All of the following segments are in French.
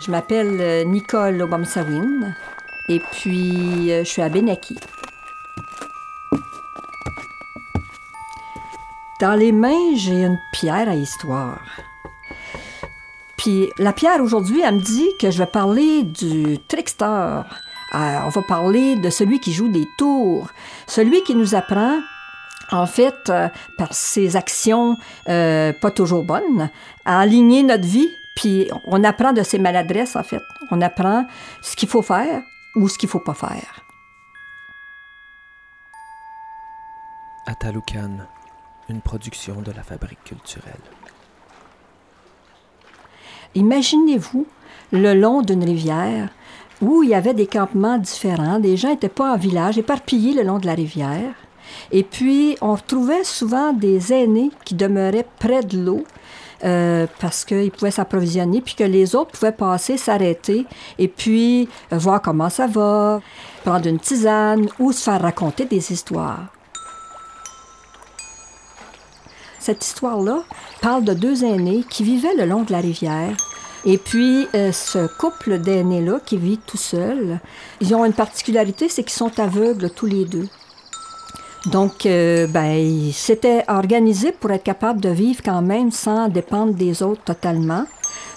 Je m'appelle euh, Nicole Obamsawin et puis euh, je suis à Benaki. Dans les mains, j'ai une pierre à histoire. Puis la pierre aujourd'hui, elle me dit que je vais parler du trickster. Euh, on va parler de celui qui joue des tours, celui qui nous apprend en fait, par ses actions pas toujours bonnes, à aligner notre vie, puis on apprend de ses maladresses, en fait. On apprend ce qu'il faut faire ou ce qu'il faut pas faire. Ataloukan, une production de la Fabrique culturelle. Imaginez-vous le long d'une rivière où il y avait des campements différents, des gens n'étaient pas en village, éparpillés le long de la rivière. Et puis, on retrouvait souvent des aînés qui demeuraient près de l'eau. Euh, parce qu'ils pouvaient s'approvisionner, puis que les autres pouvaient passer, s'arrêter, et puis euh, voir comment ça va, prendre une tisane ou se faire raconter des histoires. Cette histoire-là parle de deux aînés qui vivaient le long de la rivière. Et puis, euh, ce couple d'aînés-là qui vit tout seul, ils ont une particularité, c'est qu'ils sont aveugles tous les deux. Donc, euh, ben, ils s'étaient organisés pour être capables de vivre quand même sans dépendre des autres totalement.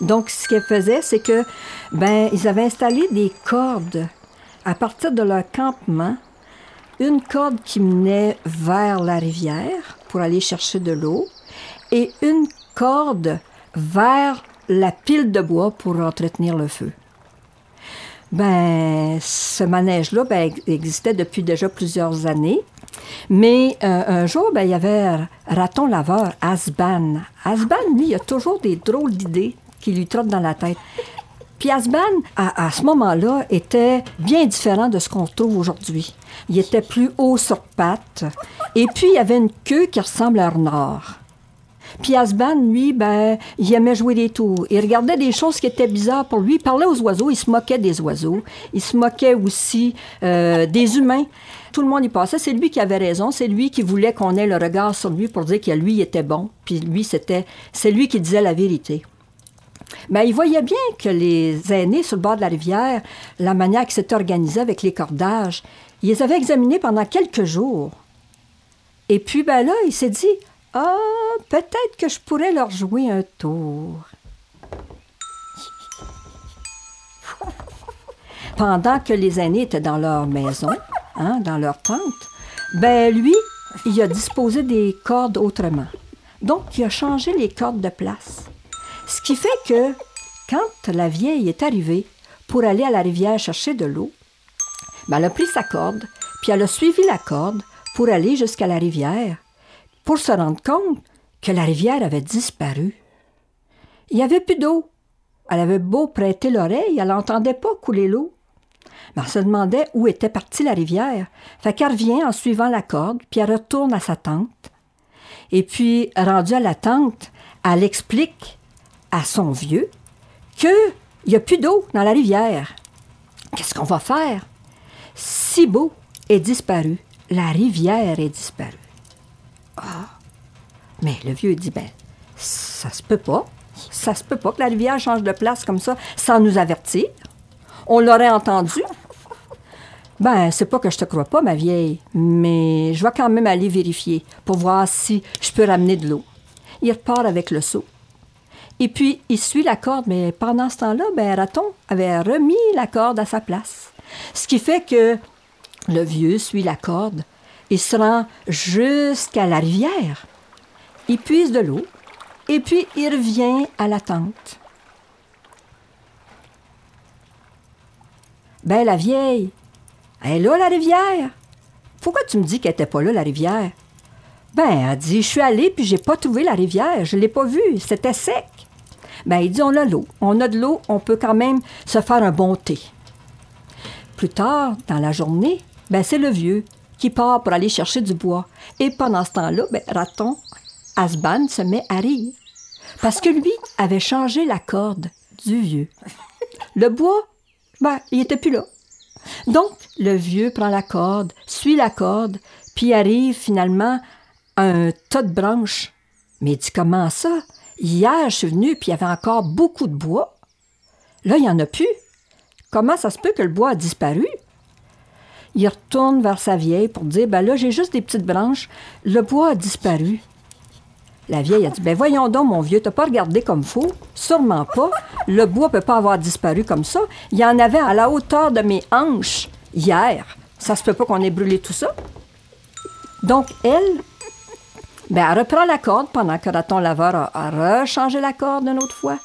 Donc, ce qu'ils faisaient, c'est que, ben, ils avaient installé des cordes à partir de leur campement, une corde qui menait vers la rivière pour aller chercher de l'eau et une corde vers la pile de bois pour entretenir le feu. Ben, ce manège-là ben, existait depuis déjà plusieurs années. Mais euh, un jour, ben, il y avait Raton Laveur, Asban. Asban, lui, il a toujours des drôles d'idées qui lui trottent dans la tête. Puis Asban, à, ce moment-là, était bien différent de ce qu'on trouve aujourd'hui. Il était plus haut sur pattes. Et puis, il avait une queue qui ressemble à un renard. Puis Asban, lui, ben, il aimait jouer des tours. Il regardait des choses qui étaient bizarres pour lui. Il parlait aux oiseaux, il se moquait des oiseaux. Il se moquait aussi euh, des humains. Tout le monde y passait. C'est lui qui avait raison. C'est lui qui voulait qu'on ait le regard sur lui pour dire que lui était bon. Puis lui, c'était, c'est lui qui disait la vérité. Mais il voyait bien que les aînés sur le bord de la rivière, la manière qu'ils s'étaient organisés avec les cordages, ils les avaient examinés pendant quelques jours. Et puis, ben là, il s'est dit, ah, peut-être que je pourrais leur jouer un tour. Pendant que les aînés étaient dans leur maison, hein, dans leur tente, ben lui, il a disposé des cordes autrement. Donc, il a changé les cordes de place. Ce qui fait que, quand la vieille est arrivée pour aller à la rivière chercher de l'eau, ben elle a pris sa corde, puis elle a suivi la corde pour aller jusqu'à la rivière pour se rendre compte que la rivière avait disparu. Il n'y avait plus d'eau. Elle avait beau prêter l'oreille, elle n'entendait pas couler l'eau. Mais elle se demandait où était partie la rivière. Fait qu'elle revient en suivant la corde, puis elle retourne à sa tente. Et puis, rendue à la tente, elle explique à son vieux qu'il n'y a plus d'eau dans la rivière. Qu'est-ce qu'on va faire? Si beau est disparu, la rivière est disparue. Ah. Mais le vieux dit, ben, ça se peut pas. Ça se peut pas que la rivière change de place comme ça sans nous avertir. On l'aurait entendu. Ben, c'est pas que je te crois pas, ma vieille, mais je vais quand même aller vérifier pour voir si je peux ramener de l'eau. Il repart avec le seau. Et puis, il suit la corde, mais pendant ce temps-là, ben, Raton avait remis la corde à sa place. Ce qui fait que le vieux suit la corde il se rend jusqu'à la rivière. Il puise de l'eau et puis il revient à la tente. Ben, la vieille, elle est là, la rivière. Pourquoi tu me dis qu'elle n'était pas là, la rivière? Ben, elle dit, je suis allée puis j'ai pas trouvé la rivière, je l'ai pas vue, c'était sec. Ben, il dit, on a l'eau. On a de l'eau, on peut quand même se faire un bon thé. Plus tard, dans la journée, ben, c'est le vieux qui part pour aller chercher du bois. Et pendant ce temps-là, ben, Raton, Asban se met à rire. Parce que lui avait changé la corde du vieux. Le bois, ben, il n'était plus là. Donc, le vieux prend la corde, suit la corde, puis arrive finalement à un tas de branches. Mais il dit comment ça? Hier, je suis venu, puis il y avait encore beaucoup de bois. Là, il n'y en a plus. Comment ça se peut que le bois a disparu? Il retourne vers sa vieille pour dire Ben là, j'ai juste des petites branches. Le bois a disparu. La vieille a dit Ben voyons donc, mon vieux, t'as pas regardé comme faux? Sûrement pas. Le bois peut pas avoir disparu comme ça. Il y en avait à la hauteur de mes hanches hier. Ça se peut pas qu'on ait brûlé tout ça. Donc, elle, ben, elle reprend la corde pendant que Raton Laveur a, a rechangé la corde une autre fois.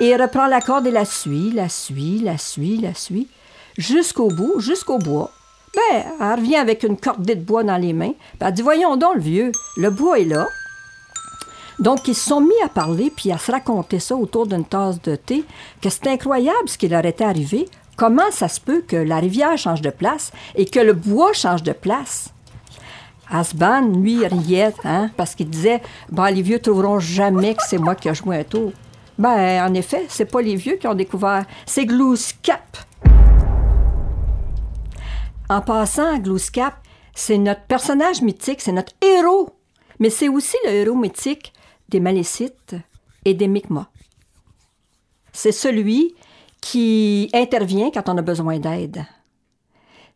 Et elle reprend la corde et la suit, la suit, la suit, la suit, jusqu'au bout, jusqu'au bois. Ben, elle revient avec une cordée de bois dans les mains. Ben, elle dit Voyons donc, le vieux, le bois est là. Donc, ils se sont mis à parler puis à se raconter ça autour d'une tasse de thé, que c'est incroyable ce qui leur était arrivé. Comment ça se peut que la rivière change de place et que le bois change de place? Asban, lui, riait, hein, parce qu'il disait ben, les vieux trouveront jamais que c'est moi qui ai joué un tour. Ben, en effet, c'est pas les vieux qui ont découvert, c'est Glooskap. En passant, Glooskap, c'est notre personnage mythique, c'est notre héros, mais c'est aussi le héros mythique des Malécites et des Mi'kmaq. C'est celui qui intervient quand on a besoin d'aide.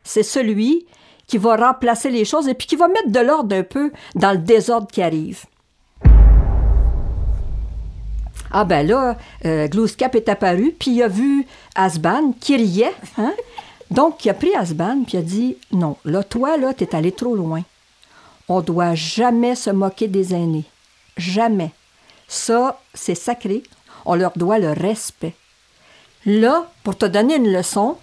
C'est celui qui va remplacer les choses et puis qui va mettre de l'ordre un peu dans le désordre qui arrive. Ah ben là, euh, est apparu, puis il a vu Asban qui riait. Hein? Donc, il a pris Asban, puis il a dit Non, là, toi, là, t'es allé trop loin. On doit jamais se moquer des aînés. Jamais. Ça, c'est sacré. On leur doit le respect. Là, pour te donner une leçon,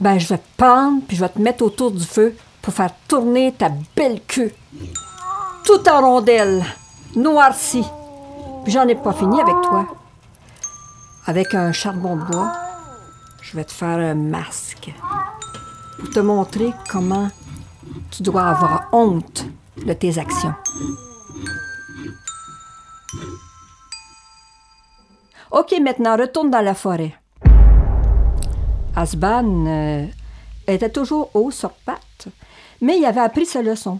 ben, je vais te prendre, puis je vais te mettre autour du feu pour faire tourner ta belle queue. Tout en rondelle, noircie. Puis j'en ai pas fini avec toi. Avec un charbon de bois, je vais te faire un masque pour te montrer comment tu dois avoir honte de tes actions. OK, maintenant, retourne dans la forêt. Asban euh, était toujours haut sur pattes, mais il avait appris sa leçon.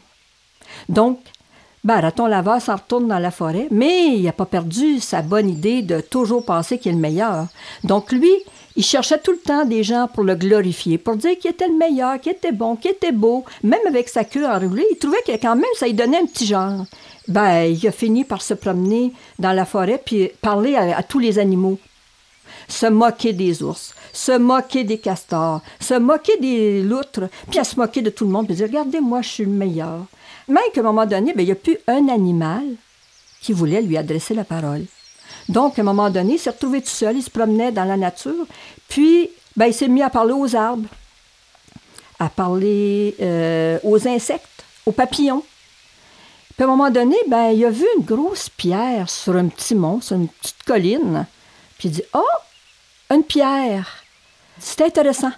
Donc, ben, Raton Laveur s'en retourne dans la forêt, mais il n'a pas perdu sa bonne idée de toujours penser qu'il est le meilleur. Donc, lui, il cherchait tout le temps des gens pour le glorifier, pour dire qu'il était le meilleur, qu'il était bon, qu'il était beau. Même avec sa queue enroulée, il trouvait que quand même, ça lui donnait un petit genre. Ben, il a fini par se promener dans la forêt puis parler à, tous les animaux. Se moquer des ours, se moquer des castors, se moquer des loutres, puis à se moquer de tout le monde, puis dire Regardez, moi, je suis le meilleur. Même qu'à un moment donné, ben, il n'y a plus un animal qui voulait lui adresser la parole. Donc, à un moment donné, il s'est retrouvé tout seul, il se promenait dans la nature, puis ben, il s'est mis à parler aux arbres, à parler euh, aux insectes, aux papillons. Puis à un moment donné, ben, il a vu une grosse pierre sur un petit mont, sur une petite colline. Puis il dit Oh, une pierre. C'est intéressant.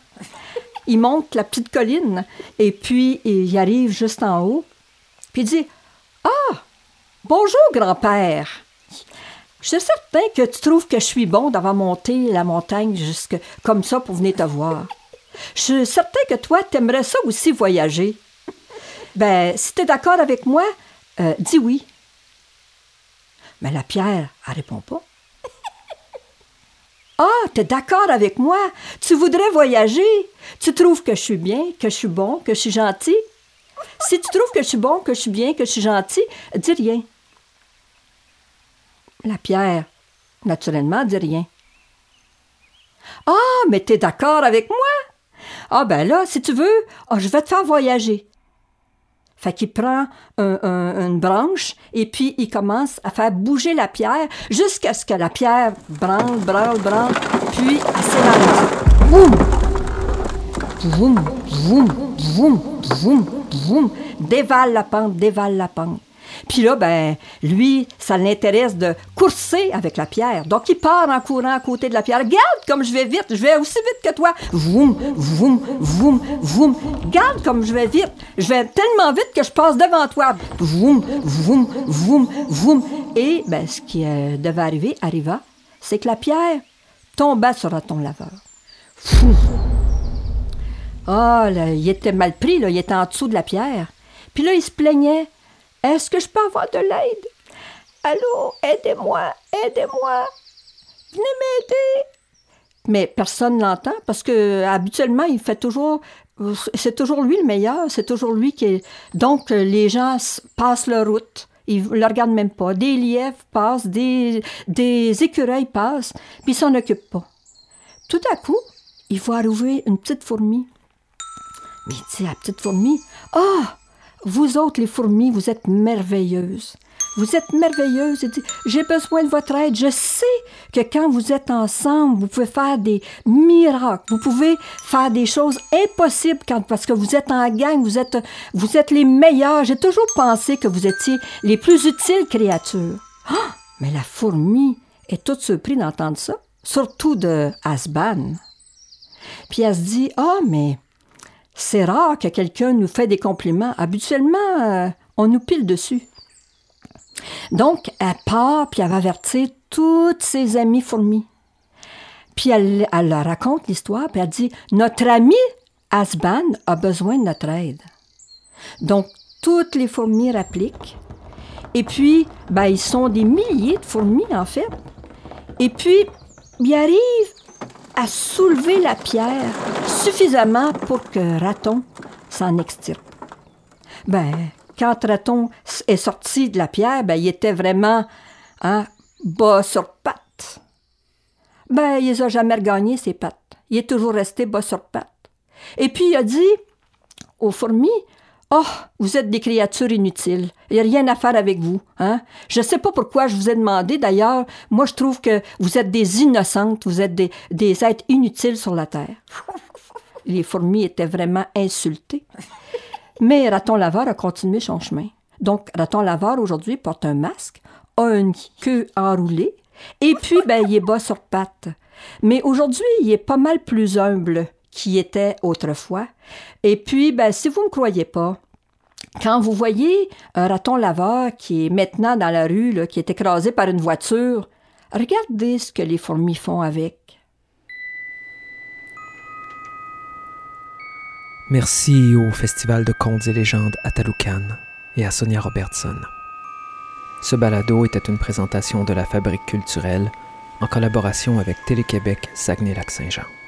Il monte la petite colline et puis il arrive juste en haut. Puis il dit Ah, bonjour, grand-père. Je suis certain que tu trouves que je suis bon d'avoir monté la montagne jusque comme ça pour venir te voir. Je suis certain que toi, tu aimerais ça aussi voyager. Ben, si tu es d'accord avec moi, euh, dis oui. Mais la pierre, elle répond pas. Ah, tu es d'accord avec moi? Tu voudrais voyager? Tu trouves que je suis bien, que je suis bon, que je suis gentil? Si tu trouves que je suis bon, que je suis bien, que je suis gentil, dis rien. La pierre, naturellement, dit rien. Ah, mais tu es d'accord avec moi? Ah, ben là, si tu veux, oh, je vais te faire voyager. Fait qu'il prend une branche et puis il commence à faire bouger la pierre jusqu'à ce que la pierre branle, branle, branle, puis elle s'élargit. Boum! Boum, boum, boum, boum, boum. Dévale la pente, dévale la pente. Puis là, ben, lui, ça l'intéresse de courser avec la pierre. Donc, il part en courant à côté de la pierre. Regarde comme je vais vite, je vais aussi vite que toi. Voum, voum, voum, voum. Regarde comme je vais vite. Je vais tellement vite que je passe devant toi. Voum, voum, voum, voum. Et, ben, ce qui euh, devait arriver, arriva, c'est que la pierre tomba sur ton laveur. Ah, là, il était mal pris, là. Il était en dessous de la pierre. Puis là, il se plaignait. Est-ce que je peux avoir de l'aide? Allô, aidez-moi, aidez-moi. Venez m'aider. mais personne l'entend parce que habituellement, il fait toujours. C'est toujours lui le meilleur, c'est toujours lui qui. Donc, les gens passent leur route. Ils ne le regardent même pas. Des lièvres passent, des, des écureuils passent, puis ils s'en occupent pas. Tout à coup, il voit arriver une petite fourmi. Mais il dit à la petite fourmi Ah, vous autres, les fourmis, vous êtes merveilleuses. Vous êtes merveilleuses. J'ai besoin de votre aide. Je sais que quand vous êtes ensemble, vous pouvez faire des miracles. Vous pouvez faire des choses impossibles quand, parce que vous êtes en gang, vous êtes, vous êtes les meilleurs. J'ai toujours pensé que vous étiez les plus utiles créatures. Ah, mais la fourmi est toute surprise d'entendre ça, surtout de Asban. Puis elle se dit Ah, mais c'est rare que quelqu'un nous fait des compliments. Habituellement, euh, on nous pile dessus. Donc, elle part, puis elle va avertir toutes ses amies fourmis. Puis elle, elle leur raconte l'histoire, puis elle dit Notre ami Asban a besoin de notre aide. Donc, toutes les fourmis rappliquent. Et puis, ben, ils sont des milliers de fourmis, en fait. Et puis, ils arrivent à soulever la pierre suffisamment pour que Raton s'en extirpe. Ben, quand Raton est sorti de la pierre, ben, il était vraiment hein, bas sur pattes. Ben, il les a jamais regagné, ses pattes. Il est toujours resté bas sur pattes. Et puis, il a dit aux fourmis, Oh, vous êtes des créatures inutiles. Il n'y a rien à faire avec vous. Hein? Je ne sais pas pourquoi je vous ai demandé. D'ailleurs, moi, je trouve que vous êtes des innocentes. Vous êtes des, êtres inutiles sur la Terre. Les fourmis étaient vraiment insultées. Mais Raton Laveur a continué son chemin. Donc, Raton Laveur, aujourd'hui, porte un masque, a une queue enroulée, et puis, ben, il est bas sur pattes. Mais aujourd'hui, il est pas mal plus humble qu'il était autrefois. Et puis, ben, si vous ne me croyez pas, quand vous voyez un raton laveur qui est maintenant dans la rue, qui est écrasé par une voiture, regardez ce que les fourmis font avec. Merci au Festival de contes et légendes à Taloukan et à Sonia Robertson. Ce balado était une présentation de la Fabrique culturelle en collaboration avec Télé-Québec Saguenay-Lac-Saint-Jean.